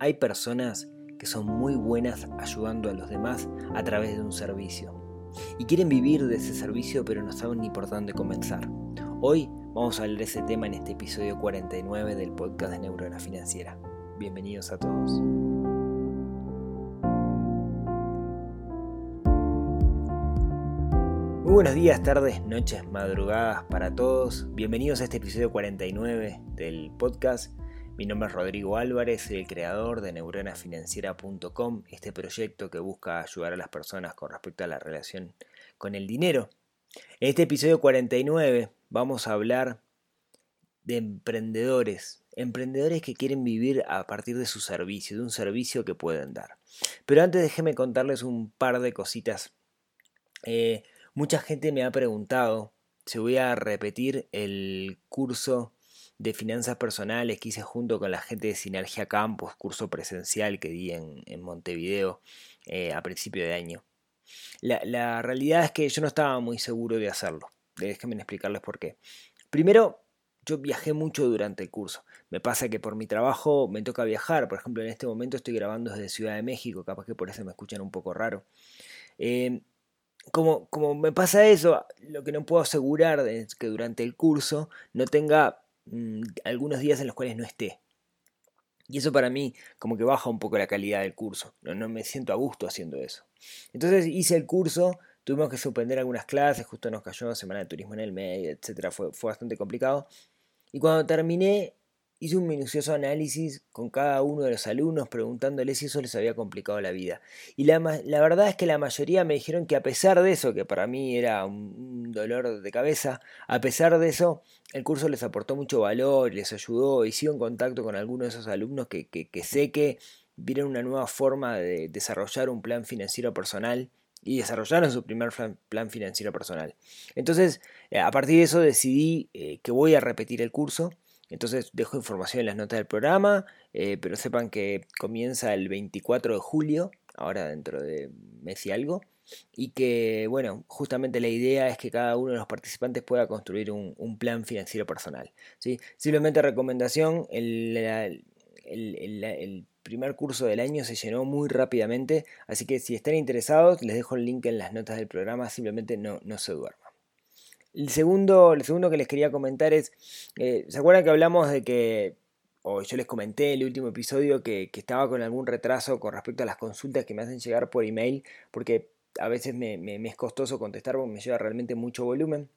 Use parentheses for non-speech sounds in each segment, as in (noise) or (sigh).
Hay personas que son muy buenas ayudando a los demás a través de un servicio. Y quieren vivir de ese servicio pero no saben ni por dónde comenzar. Hoy vamos a hablar de ese tema en este episodio 49 del podcast de Neurona Financiera. Bienvenidos a todos. Muy buenos días, tardes, noches, madrugadas para todos. Bienvenidos a este episodio 49 del podcast. Mi nombre es Rodrigo Álvarez, soy el creador de neuronafinanciera.com, este proyecto que busca ayudar a las personas con respecto a la relación con el dinero. En este episodio 49 vamos a hablar de emprendedores, emprendedores que quieren vivir a partir de su servicio, de un servicio que pueden dar. Pero antes déjenme contarles un par de cositas. Eh, Mucha gente me ha preguntado si voy a repetir el curso de finanzas personales que hice junto con la gente de Sinergia Campus, curso presencial que di en, Montevideo eh, a principio de año. La, realidad es que yo no estaba muy seguro de hacerlo. Déjenme explicarles por qué. Primero, yo viajé mucho durante el curso. Me pasa que por mi trabajo me toca viajar. Por ejemplo, en este momento estoy grabando desde Ciudad de México, capaz que por eso me escuchan un poco raro. Eh, como, como me pasa eso, lo que no puedo asegurar es que durante el curso no tenga mm, algunos días en los cuales no esté. Y eso para mí como que baja un poco la calidad del curso. No, me siento a gusto haciendo eso. Entonces hice el curso, tuvimos que suspender algunas clases, justo nos cayó Semana de Turismo en el medio, etc. Fue, fue bastante complicado. Y cuando terminé Hice un minucioso análisis con cada uno de los alumnos preguntándoles si eso les había complicado la vida. Y la, verdad es que la mayoría me dijeron que a pesar de eso, que para mí era un dolor de cabeza, a pesar de eso, el curso les aportó mucho valor, les ayudó y sigo en contacto con algunos de esos alumnos que, sé que vieron una nueva forma de desarrollar un plan financiero personal y desarrollaron su primer plan financiero personal. Entonces, eh, a partir de eso decidí eh, que voy a repetir el curso entonces dejo información en las notas del programa, eh, pero sepan que comienza el 24 de julio, ahora dentro de mes y algo, y que, bueno, justamente la idea es que cada uno de los participantes pueda construir un, plan financiero personal. ¿sí? Simplemente recomendación, el, primer curso del año se llenó muy rápidamente, así que si están interesados, les dejo el link en las notas del programa, simplemente no, no se duerman. El segundo, segundo que les quería comentar es, eh, ¿se acuerdan que hablamos de que, o yo les comenté en el último episodio que, estaba con algún retraso con respecto a las consultas que me hacen llegar por email? Porque a veces me, es costoso contestar porque me lleva realmente mucho volumen.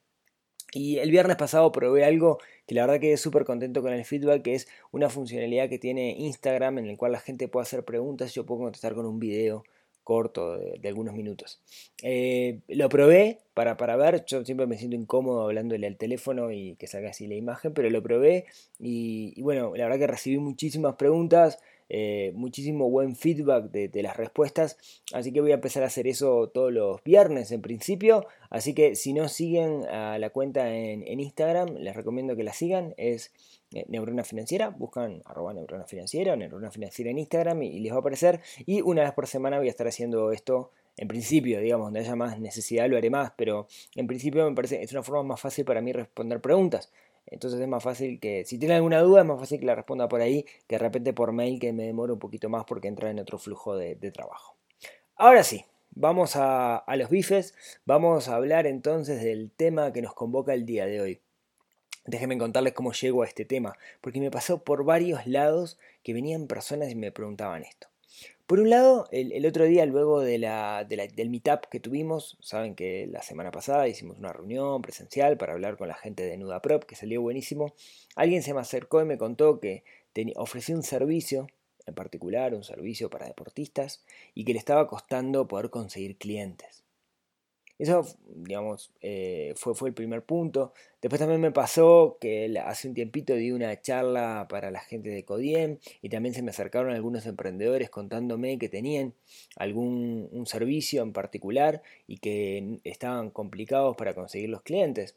Y el viernes pasado probé algo que la verdad quedé súper contento con el feedback, que es una funcionalidad que tiene Instagram en el cual la gente puede hacer preguntas y yo puedo contestar con un video corto de, algunos minutos. Eh, lo probé para, para ver, yo siempre me siento incómodo hablándole al teléfono y que salga así la imagen, pero lo probé y, bueno, la verdad que recibí muchísimas preguntas, eh, muchísimo buen feedback de, las respuestas, así que voy a empezar a hacer eso todos los viernes en principio, así que si no siguen a la cuenta en, en Instagram, les recomiendo que la sigan, es eh, neurona Financiera, buscan arroba Neurona Financiera o Neurona Financiera en Instagram y, les va a aparecer. Y una vez por semana voy a estar haciendo esto en principio, digamos, donde haya más necesidad lo haré más, pero en principio me parece es una forma más fácil para mí responder preguntas. Entonces es más fácil que, si tienen alguna duda, es más fácil que la responda por ahí que de repente por mail que me demore un poquito más porque entra en otro flujo de, trabajo. Ahora sí, vamos a, a los bifes, vamos a hablar entonces del tema que nos convoca el día de hoy. Déjenme contarles cómo llego a este tema, porque me pasó por varios lados que venían personas y me preguntaban esto. Por un lado, el, otro día, luego de la, del meetup que tuvimos, saben que la semana pasada hicimos una reunión presencial para hablar con la gente de Nuda Prop, que salió buenísimo. Alguien se me acercó y me contó que ofrecía un servicio, en particular un servicio para deportistas, y que le estaba costando poder conseguir clientes. Eso, digamos, eh, fue, fue el primer punto. Después también me pasó que hace un tiempito di una charla para la gente de Codiem y también se me acercaron algunos emprendedores contándome que tenían algún un servicio en particular y que estaban complicados para conseguir los clientes.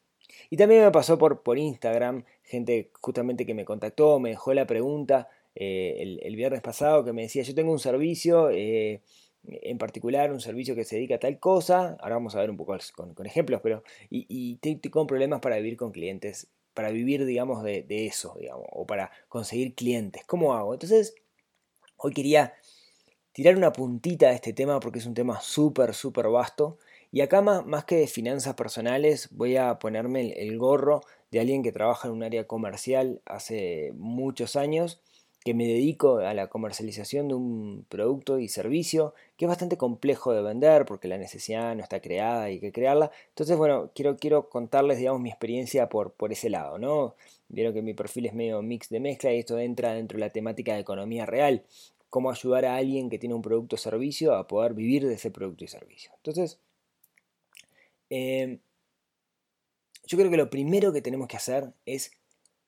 Y también me pasó por, por Instagram, gente justamente que me contactó, me dejó la pregunta eh, el, viernes pasado que me decía, yo tengo un servicio, eh, en particular un servicio que se dedica a tal cosa, ahora vamos a ver un poco con, ejemplos, pero y, y con problemas para vivir con clientes, para vivir, digamos, de, eso, digamos, o para conseguir clientes. ¿Cómo hago? Entonces, Hoy quería tirar una puntita a este tema porque es un tema súper, súper vasto. Y acá más, que de finanzas personales voy a ponerme el gorro de alguien que trabaja en un área comercial hace muchos años que me dedico a la comercialización de un producto y servicio que es bastante complejo de vender porque la necesidad no está creada y hay que crearla. Entonces, bueno, quiero, quiero contarles, digamos, mi experiencia por, por ese lado, ¿no? Vieron que mi perfil es medio mix de mezcla y esto entra dentro de la temática de economía real. Cómo ayudar a alguien que tiene un producto o servicio a poder vivir de ese producto y servicio. Entonces, eh, yo creo que lo primero que tenemos que hacer es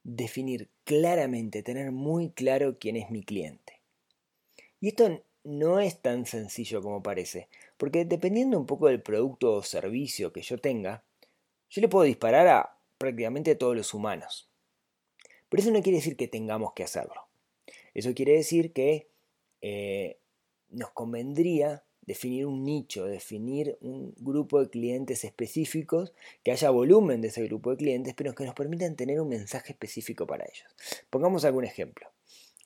definir claramente, tener muy claro quién es mi cliente. Y esto no es tan sencillo como parece, porque dependiendo un poco del producto o servicio que yo tenga, yo le puedo disparar a prácticamente todos los humanos. Pero eso no quiere decir que tengamos que hacerlo. Eso quiere decir que eh, nos convendría definir un nicho, definir un grupo de clientes específicos, que haya volumen de ese grupo de clientes, pero que nos permitan tener un mensaje específico para ellos. Pongamos algún ejemplo.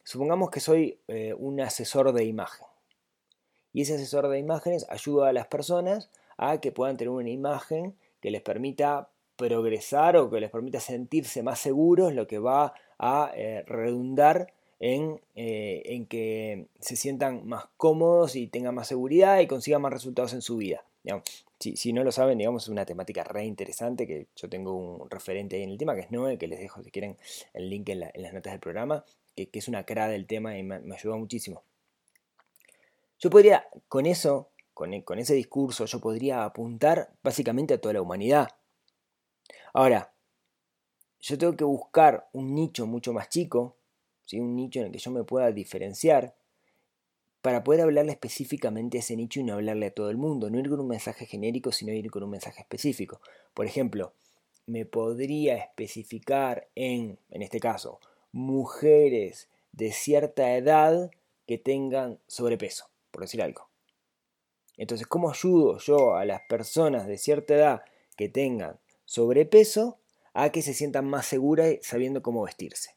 Supongamos que soy eh, un asesor de imagen. Y ese asesor de imágenes ayuda a las personas a que puedan tener una imagen que les permita progresar o que les permita sentirse más seguros, lo que va a eh, redundar eh, en, que se sientan más cómodos y tengan más seguridad y consigan más resultados en su vida. si, no lo saben, digamos, es una temática re interesante que yo tengo un referente ahí en el tema, que es Noé, que les dejo si quieren el link en, las notas del programa, que, es una cara del tema y me, me ayudó muchísimo. Yo podría, con eso, con, con ese discurso, yo podría apuntar básicamente a toda la humanidad. Ahora, yo tengo que buscar un nicho mucho más chico un nicho en el que yo me pueda diferenciar, para poder hablarle específicamente a ese nicho y no hablarle a todo el mundo, no ir con un mensaje genérico, sino ir con un mensaje específico. Por ejemplo, me podría especificar en, en este caso, mujeres de cierta edad que tengan sobrepeso, por decir algo. Entonces, ¿cómo ayudo yo a las personas de cierta edad que tengan sobrepeso a que se sientan más seguras sabiendo cómo vestirse?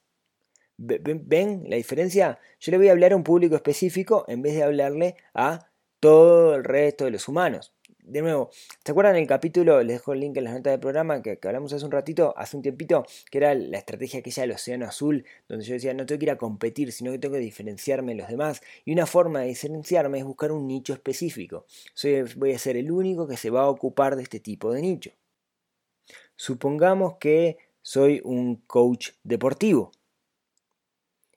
¿Ven la diferencia? Yo le voy a hablar a un público específico en vez de hablarle a todo el resto de los humanos. De nuevo, ¿se acuerdan el capítulo? Les dejo el link en las notas del programa que, hablamos hace un ratito, hace un tiempito, que era la estrategia aquella del océano azul, donde yo decía, no tengo que ir a competir, sino que tengo que diferenciarme de los demás. Y una forma de diferenciarme es buscar un nicho específico. Soy, voy a ser el único que se va a ocupar de este tipo de nicho. Supongamos que soy un coach deportivo.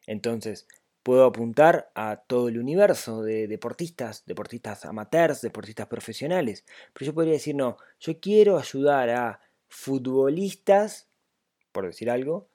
Entonces, puedo apuntar a todo el universo de deportistas, deportistas amateurs, deportistas profesionales. Pero yo podría decir, no, yo quiero ayudar a futbolistas, por decir algo,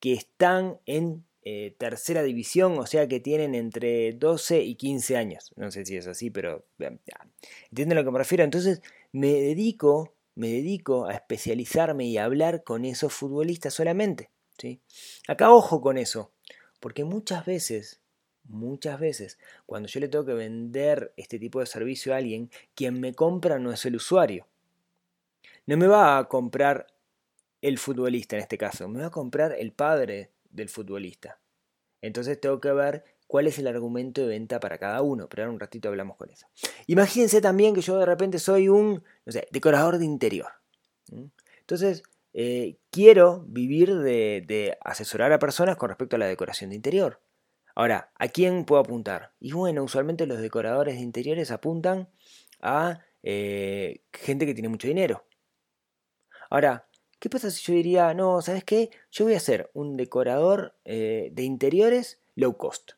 que están en eh, tercera división, o sea que tienen entre 12 y 15 años. No sé si es así, pero entienden a lo que me refiero. Entonces me dedico, me dedico a especializarme y a hablar con esos futbolistas solamente. ¿sí? Acá ojo con eso. Porque muchas veces, muchas veces, cuando yo le tengo que vender este tipo de servicio a alguien, quien me compra no es el usuario. No me va a comprar el futbolista en este caso, me va a comprar el padre del futbolista. Entonces tengo que ver cuál es el argumento de venta para cada uno, pero ahora un ratito hablamos con eso. Imagínense también que yo de repente soy un, decorador de interior. Entonces, eh, quiero vivir de, asesorar a personas con respecto a la decoración de interior. Ahora, ¿a quién puedo apuntar? Y bueno, usualmente los decoradores de interiores apuntan a eh, gente que tiene mucho dinero. Ahora, ¿qué pasa si yo diría, no, ¿sabes qué? Yo voy a ser un decorador eh, de interiores low cost.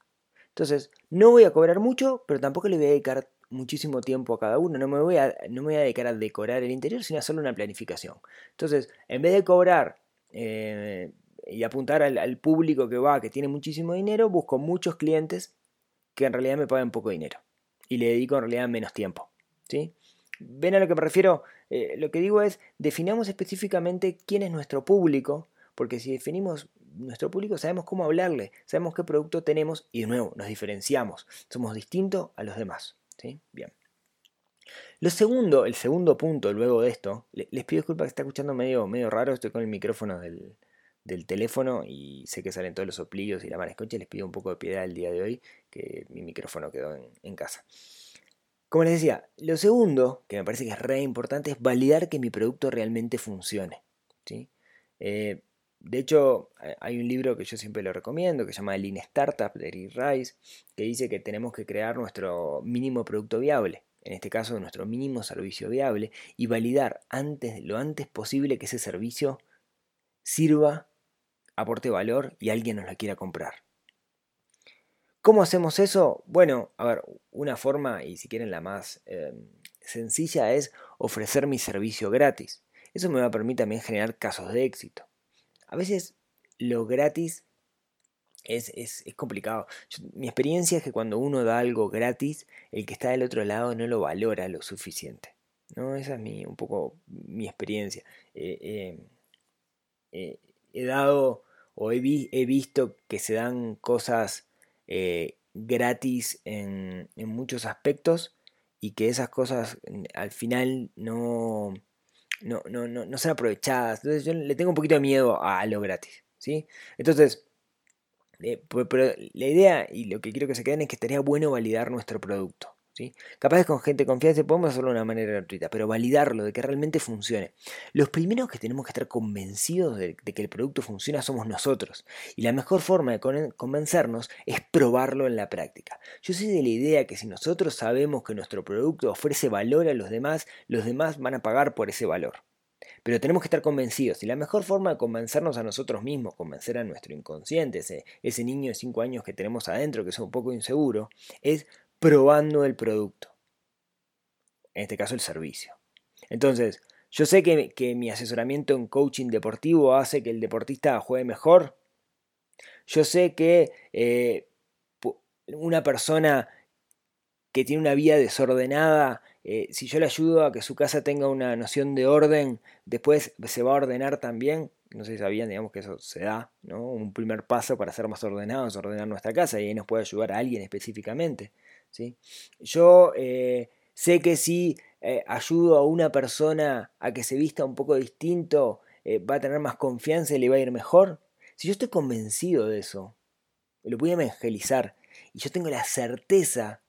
Entonces, no voy a cobrar mucho, pero tampoco le voy a dedicar muchísimo tiempo a cada uno. No me voy a, no me voy a dedicar a decorar el interior, sino a hacerle una planificación. Entonces, en vez de cobrar eh, y apuntar al, público que va, que tiene muchísimo dinero, busco muchos clientes que en realidad me pagan poco dinero. Y le dedico en realidad menos tiempo. ¿sí? ¿Ven a lo que me refiero? Eh, lo que digo es, definamos específicamente quién es nuestro público, porque si definimos nuestro público sabemos cómo hablarle, sabemos qué producto tenemos y de nuevo nos diferenciamos, somos distintos a los demás. Bien. Lo segundo, el segundo punto luego de esto, les pido disculpas que está escuchando medio, medio raro, estoy con el micrófono del, teléfono y sé que salen todos los soplillos y la escucha. Les pido un poco de piedad el día de hoy, que mi micrófono quedó en, casa. Como les decía, lo segundo, que me parece que es re importante, es validar que mi producto realmente funcione. ¿sí? Eh, de hecho, hay un libro que yo siempre lo recomiendo, que se llama Lean Startup de Eric Rice, que dice que tenemos que crear nuestro mínimo producto viable, en este caso nuestro mínimo servicio viable, y validar antes, lo antes posible que ese servicio sirva, aporte valor y alguien nos la quiera comprar. ¿Cómo hacemos eso? Bueno, a ver, una forma, y si quieren la más eh, sencilla, es ofrecer mi servicio gratis. Eso me va a permitir también generar casos de éxito. A veces lo gratis es, complicado. mi experiencia es que cuando uno da algo gratis, el que está del otro lado no lo valora lo suficiente. ¿no? Esa es mi, un poco mi experiencia. Eh, eh, eh, he dado o he, visto que se dan cosas gratis en, en muchos aspectos y que esas cosas al final no, no, no, no, no sean aprovechadas. Entonces yo le tengo un poquito de miedo a lo gratis. ¿sí? Entonces, eh, pero la idea y lo que quiero que se queden es que estaría bueno validar nuestro producto. ¿Sí? Capaz con gente de confianza podemos hacerlo de una manera gratuita, pero validarlo, de que realmente funcione. Los primeros que tenemos que estar convencidos de, que el producto funciona somos nosotros. Y la mejor forma de convencernos es probarlo en la práctica. Yo soy de la idea que si nosotros sabemos que nuestro producto ofrece valor a los demás, los demás van a pagar por ese valor. Pero tenemos que estar convencidos. Y la mejor forma de convencernos a nosotros mismos, convencer a nuestro inconsciente, ese, ese niño de 5 años que tenemos adentro, que es un poco inseguro, es probando el producto. En este caso el servicio. Entonces, yo sé que, mi asesoramiento en coaching deportivo hace que el deportista juegue mejor. Yo sé que eh, una persona que tiene una vida desordenada, eh, si yo le ayudo a que su casa tenga una noción de orden, después se va a ordenar también. No sé si sabían, digamos que eso se da, ¿no? Un primer paso para ser más ordenados, ordenar nuestra casa y ahí nos puede ayudar a alguien específicamente. ¿Sí? Yo eh, sé que si eh, ayudo a una persona a que se vista un poco distinto, eh, va a tener más confianza y le va a ir mejor. Si yo estoy convencido de eso, lo voy a evangelizar y yo tengo la certeza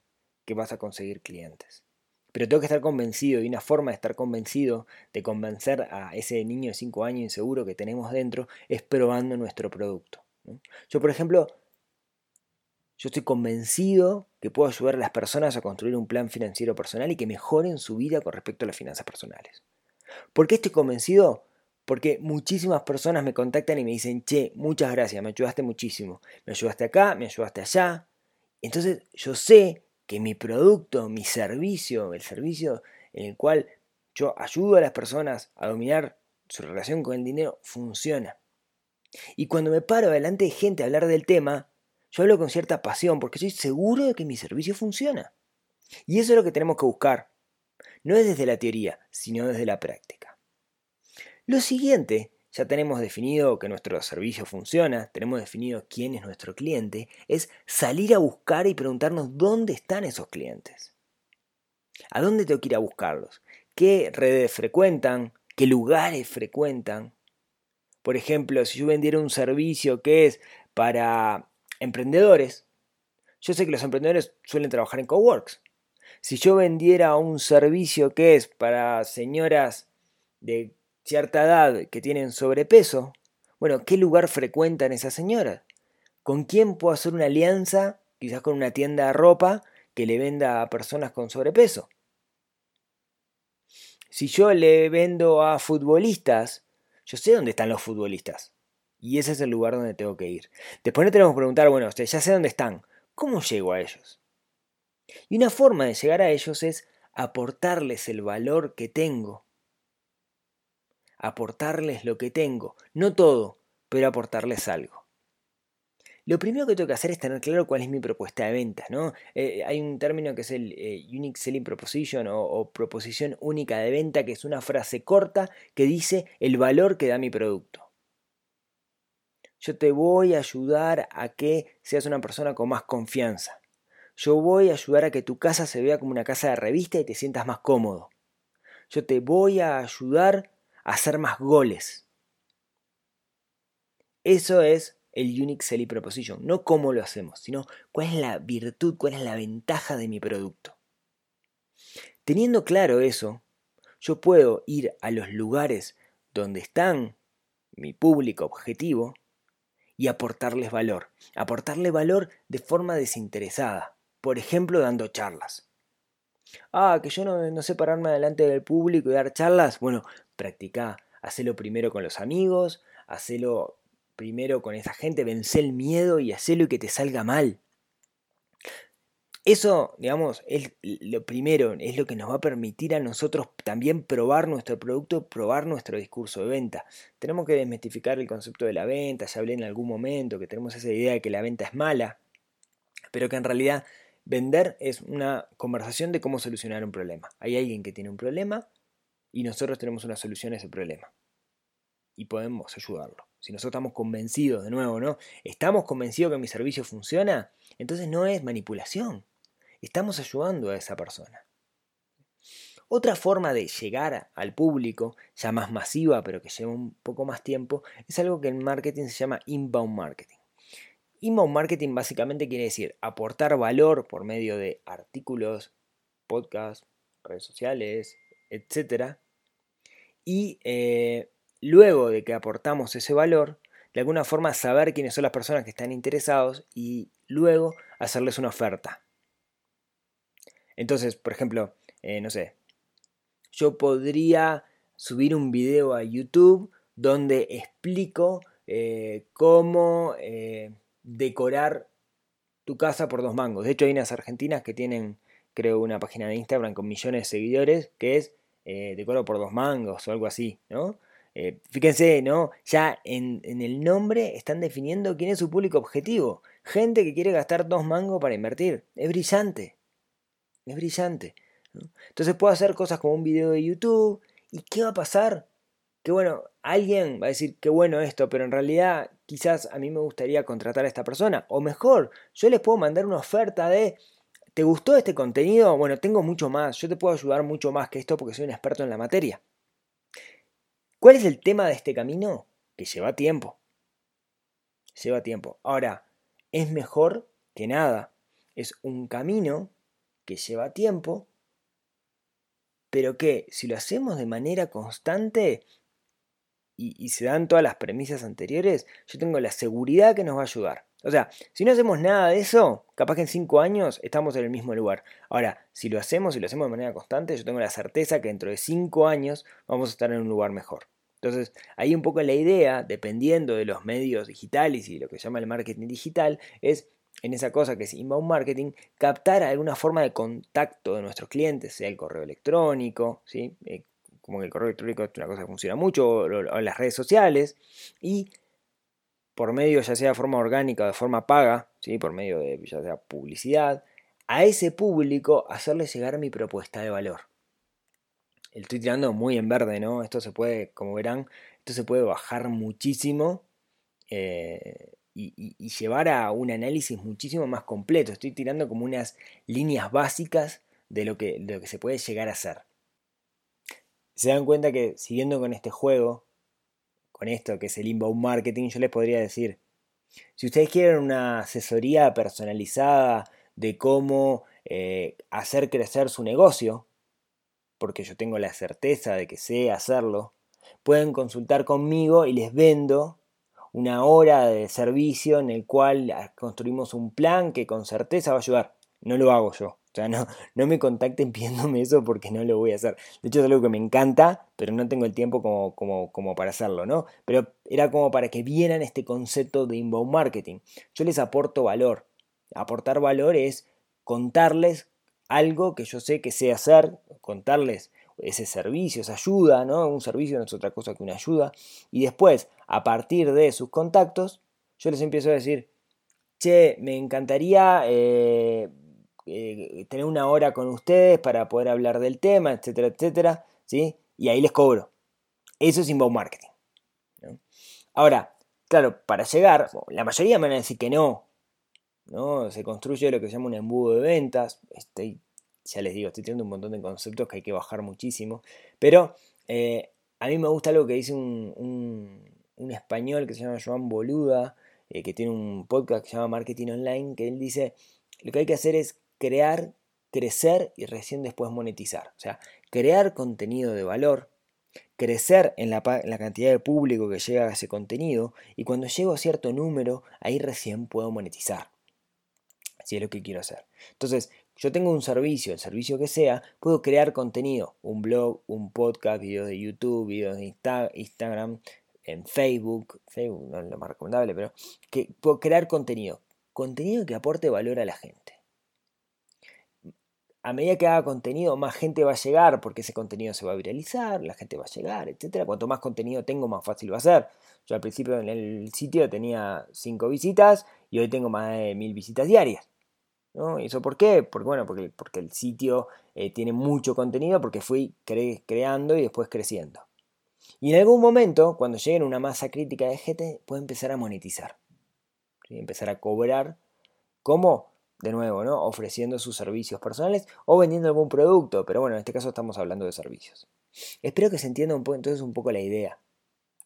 que vas a conseguir clientes. Pero tengo que estar convencido y una forma de estar convencido, de convencer a ese niño de 5 años inseguro que tenemos dentro, es probando nuestro producto. Yo, por ejemplo, yo estoy convencido que puedo ayudar a las personas a construir un plan financiero personal y que mejoren su vida con respecto a las finanzas personales. ¿Por qué estoy convencido? Porque muchísimas personas me contactan y me dicen, che, muchas gracias, me ayudaste muchísimo. Me ayudaste acá, me ayudaste allá. Entonces yo sé que mi producto, mi servicio, el servicio en el cual yo ayudo a las personas a dominar su relación con el dinero, funciona. Y cuando me paro delante de gente a hablar del tema, yo hablo con cierta pasión porque estoy seguro de que mi servicio funciona. Y eso es lo que tenemos que buscar. No es desde la teoría, sino desde la práctica. Lo siguiente, ya tenemos definido que nuestro servicio funciona, tenemos definido quién es nuestro cliente, es salir a buscar y preguntarnos dónde están esos clientes. ¿A dónde tengo que ir a buscarlos? ¿Qué redes frecuentan? ¿Qué lugares frecuentan? Por ejemplo, si yo vendiera un servicio que es para emprendedores, yo sé que los emprendedores suelen trabajar en coworks. Si yo vendiera un servicio que es para señoras de cierta edad que tienen sobrepeso, bueno, ¿qué lugar frecuentan esas señoras? ¿Con quién puedo hacer una alianza? Quizás con una tienda de ropa que le venda a personas con sobrepeso. Si yo le vendo a futbolistas, yo sé dónde están los futbolistas. Y ese es el lugar donde tengo que ir. Después no tenemos que preguntar, bueno, ya sé dónde están. ¿Cómo llego a ellos? Y una forma de llegar a ellos es aportarles el valor que tengo. Aportarles lo que tengo. No todo, pero aportarles algo. Lo primero que tengo que hacer es tener claro cuál es mi propuesta de ventas. ¿no? Eh, hay un término que es el eh, Unique Selling Proposition o proposición única de venta, que es una frase corta que dice el valor que da mi producto. Yo te voy a ayudar a que seas una persona con más confianza. Yo voy a ayudar a que tu casa se vea como una casa de revista y te sientas más cómodo. Yo te voy a ayudar a hacer más goles. Eso es el Unique Selling Proposition, no cómo lo hacemos, sino cuál es la virtud, cuál es la ventaja de mi producto. Teniendo claro eso, yo puedo ir a los lugares donde están mi público objetivo y aportarles valor. Aportarle valor de forma desinteresada. Por ejemplo, dando charlas. Ah, que yo no, sé pararme delante del público y dar charlas. Bueno, practica. Hacelo primero con los amigos, hacelo primero con esa gente, vence el miedo y hacelo y que te salga mal. Eso, digamos, es lo primero, es lo que nos va a permitir a nosotros también probar nuestro producto, probar nuestro discurso de venta. Tenemos que desmitificar el concepto de la venta, ya hablé en algún momento que tenemos esa idea de que la venta es mala, pero que en realidad vender es una conversación de cómo solucionar un problema. Hay alguien que tiene un problema y nosotros tenemos una solución a ese problema. Y podemos ayudarlo. Si nosotros estamos convencidos, de nuevo, ¿no? Estamos convencidos que mi servicio funciona, entonces no es manipulación estamos ayudando a esa persona. Otra forma de llegar al público, ya más masiva, pero que lleva un poco más tiempo, es algo que en marketing se llama inbound marketing. Inbound marketing básicamente quiere decir aportar valor por medio de artículos, podcasts, redes sociales, etc. Y eh, luego de que aportamos ese valor, de alguna forma saber quiénes son las personas que están interesados y luego hacerles una oferta. Entonces, por ejemplo, eh, no sé, yo podría subir un video a YouTube donde explico eh, cómo eh, decorar tu casa por dos mangos. De hecho, hay unas argentinas que tienen, creo, una página de Instagram con millones de seguidores que es decoro por dos mangos o algo así, ¿no? fíjense, ¿no? Ya en, en, el nombre están definiendo quién es su público objetivo. Gente que quiere gastar dos mangos para invertir. Es brillante. Es brillante. Entonces puedo hacer cosas como un video de YouTube. ¿Y qué va a pasar? Que bueno, alguien va a decir que bueno esto, pero en realidad quizás a mí me gustaría contratar a esta persona. O mejor, yo les puedo mandar una oferta de, ¿te gustó este contenido? Bueno, tengo mucho más, yo te puedo ayudar mucho más que esto porque soy un experto en la materia. ¿Cuál es el tema de este camino? Que lleva tiempo. Lleva tiempo. Ahora, es mejor que nada. Es un camino que lleva tiempo, pero que si lo hacemos de manera constante y, se dan todas las premisas anteriores, yo tengo la seguridad que nos va a ayudar. O sea, si no hacemos nada de eso, capaz que en cinco años estamos en el mismo lugar. Ahora, si lo hacemos y lo hacemos de manera constante, yo tengo la certeza que dentro de cinco años vamos a estar en un lugar mejor. Entonces, ahí un poco la idea, dependiendo de los medios digitales y lo que se llama el marketing digital, es en esa cosa que es inbound marketing, captar alguna forma de contacto de nuestros clientes, sea el correo electrónico, ¿sí? Eh, como que el correo electrónico es una cosa que funciona mucho, o, las redes sociales, y por medio, ya sea de forma orgánica o de forma paga, ¿sí? por medio de ya sea publicidad, a ese público hacerle llegar mi propuesta de valor. Estoy tirando muy en verde, ¿no? Esto se puede, como verán, esto se puede bajar muchísimo. Eh, y, llevar a un análisis muchísimo más completo. Estoy tirando como unas líneas básicas de lo que, lo que se puede llegar a hacer. Se dan cuenta que siguiendo con este juego, con esto que es el inbound marketing, yo les podría decir, si ustedes quieren una asesoría personalizada de cómo eh, hacer crecer su negocio, porque yo tengo la certeza de que sé hacerlo, pueden consultar conmigo y les vendo una hora de servicio en el cual ah, construimos un plan que con certeza va a ayudar. No lo hago yo. O sea, no, no me contacten (laughs) pidiéndome eso porque no lo voy a hacer. De hecho, es algo que me encanta, pero no tengo el tiempo como, como, como para hacerlo, ¿no? Pero era como para que vieran este concepto de inbound marketing. Yo les aporto valor. Aportar valor es contarles algo que yo sé que sé hacer, contarles ese servicio, esa ayuda, ¿no? Un servicio no es otra cosa que una ayuda. Y después, a partir de sus contactos, yo les empiezo a decir, che, me encantaría eh, eh, tener una hora con ustedes para poder hablar del tema, etcétera, etcétera, ¿sí? Y ahí les cobro. Eso es inbound marketing. Ahora, claro, para llegar, la mayoría me van a decir que no, ¿no? Se construye lo que se llama un embudo de ventas. Estoy ya les digo, estoy teniendo un montón de conceptos que hay que bajar muchísimo. Pero eh, a mí me gusta algo que dice un, un español que se llama Joan Boluda, eh, que tiene un podcast que se llama Marketing Online, que él dice, lo que hay que hacer es crear, crecer y recién después monetizar. O sea, crear contenido de valor, crecer en la, cantidad de público que llega a ese contenido y cuando llego a cierto número, ahí recién puedo monetizar. Si es lo que quiero hacer. Entonces, yo tengo un servicio, el servicio que sea, puedo crear contenido, un blog, un podcast, videos de YouTube, videos de Instagram, en Facebook, Facebook no es lo más recomendable, pero que puedo crear contenido, contenido que aporte valor a la gente. A medida que haga contenido, más gente va a llegar porque ese contenido se va a viralizar, la gente va a llegar, etc. Cuanto más contenido tengo, más fácil va a ser. Yo al principio en el sitio tenía 5 visitas y hoy tengo más de 1000 visitas diarias. ¿Y eso por qué? Porque, bueno, porque, porque el sitio eh, tiene mucho contenido, porque fui creando y después creciendo. Y en algún momento, cuando llegue una masa crítica de gente, puede empezar a monetizar. Empezar a cobrar. ¿Cómo? De nuevo, ¿no? Ofreciendo sus servicios personales o vendiendo algún producto. Pero bueno, en este caso estamos hablando de servicios. Espero que se entienda un poco, entonces un poco la idea.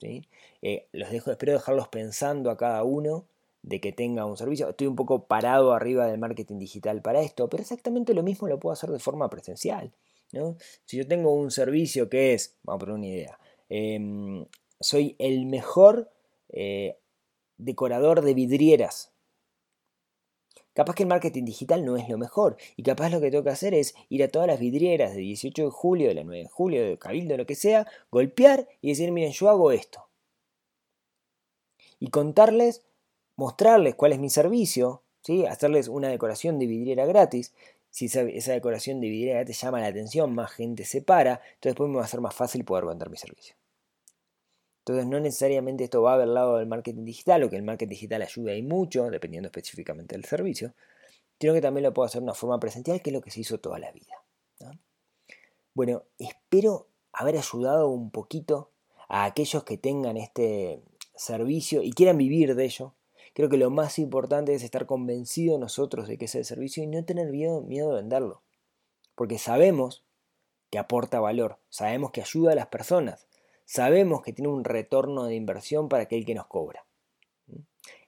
Eh, los dejo, espero dejarlos pensando a cada uno de que tenga un servicio. Estoy un poco parado arriba del marketing digital para esto, pero exactamente lo mismo lo puedo hacer de forma presencial. ¿no? Si yo tengo un servicio que es, vamos a poner una idea, em, soy el mejor eh, decorador de vidrieras. Capaz que el marketing digital no es lo mejor y capaz lo que tengo que hacer es ir a todas las vidrieras de 18 de julio, de la 9 de julio, de Cabildo, lo que sea, golpear y decir, miren, yo hago esto. Y contarles mostrarles cuál es mi servicio, ¿sí? hacerles una decoración de vidriera gratis. Si esa, decoración de vidriera te llama la atención, más gente se para, entonces después me va a ser más fácil poder vender mi servicio. Entonces no necesariamente esto va del lado del marketing digital, o que el marketing digital ayuda y mucho, dependiendo específicamente del servicio, sino que también lo puedo hacer de una forma presencial, que es lo que se hizo toda la vida. Bueno, espero haber ayudado un poquito a aquellos que tengan este servicio y quieran vivir de ello, Creo que lo más importante es estar convencido nosotros de que es el servicio y no tener miedo, miedo de venderlo. Porque sabemos que aporta valor, sabemos que ayuda a las personas, sabemos que tiene un retorno de inversión para aquel que nos cobra.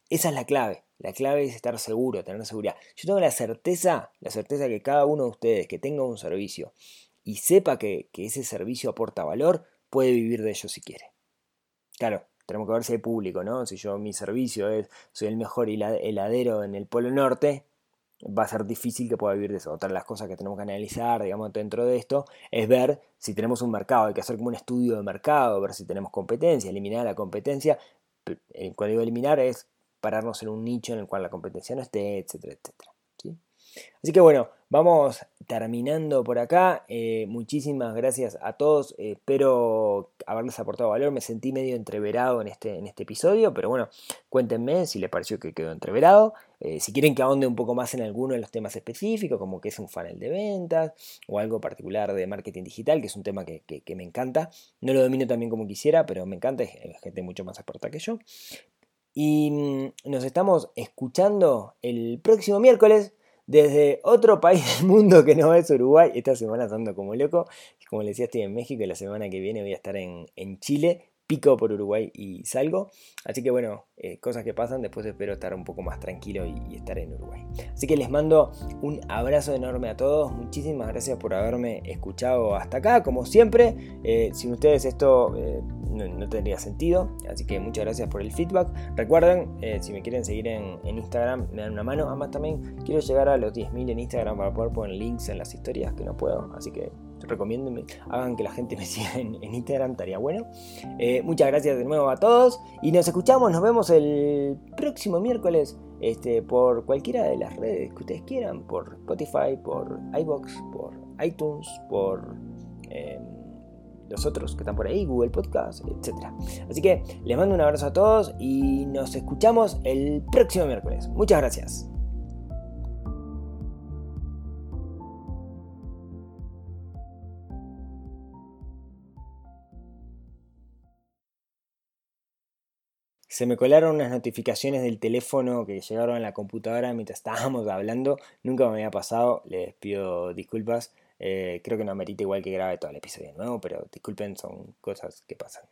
Esa es la clave. La clave es estar seguro, tener seguridad. Yo tengo la certeza, la certeza que cada uno de ustedes que tenga un servicio y sepa que, que ese servicio aporta valor, puede vivir de ello si quiere. Claro, tenemos que ver si hay público, ¿no? Si yo mi servicio es, soy el mejor heladero en el Polo Norte, va a ser difícil que pueda vivir de eso. Otra de las cosas que tenemos que analizar, digamos, dentro de esto, es ver si tenemos un mercado. Hay que hacer como un estudio de mercado, ver si tenemos competencia, eliminar la competencia. Eh, cuando digo eliminar es pararnos en un nicho en el cual la competencia no esté, etcétera, etcétera. ¿Sí? Así que bueno, vamos terminando por acá. Eh, muchísimas gracias a todos. espero haberles aportado valor. Me sentí medio entreverado en este, en este episodio, pero bueno, cuéntenme si les pareció que quedó entreverado. Eh, si quieren que ahonde un poco más en alguno de los temas específicos, como que es un funnel de ventas o algo particular de marketing digital, que es un tema que, me encanta. No lo domino también como quisiera, pero me encanta. Es gente mucho más experta que yo. Y mm, nos estamos escuchando el próximo miércoles desde otro país del mundo que no es Uruguay. Esta semana ando como loco. Como les decía, estoy en México y la semana que viene voy a estar en, en Chile pico por Uruguay y salgo. Así que bueno, eh, cosas que pasan, después espero estar un poco más tranquilo y, estar en Uruguay. Así que les mando un abrazo enorme a todos, muchísimas gracias por haberme escuchado hasta acá, como siempre, eh, sin ustedes esto eh, no, tendría sentido, así que muchas gracias por el feedback. Recuerden, si me quieren seguir en, en, Instagram, me dan una mano, además también quiero llegar a los 10.000 en Instagram para poder poner links en las historias, que no puedo, así que recomiéndenme, hagan que la gente me (laughs) siga en, Instagram, estaría bueno. Eh, muchas gracias de nuevo a todos y nos escuchamos, nos vemos el próximo miércoles este, por cualquiera de las redes que ustedes quieran, por Spotify, por iBox, por iTunes, por em, los otros que están por ahí, Google Podcast, etc. Así que les mando un abrazo a todos y nos escuchamos el próximo miércoles. Muchas gracias. Se me colaron unas notificaciones del teléfono que llegaron a la computadora mientras estábamos hablando. Nunca me había pasado, les pido disculpas. Eh, creo que no amerita igual que grabe todo el episodio nuevo, pero disculpen, son cosas que pasan.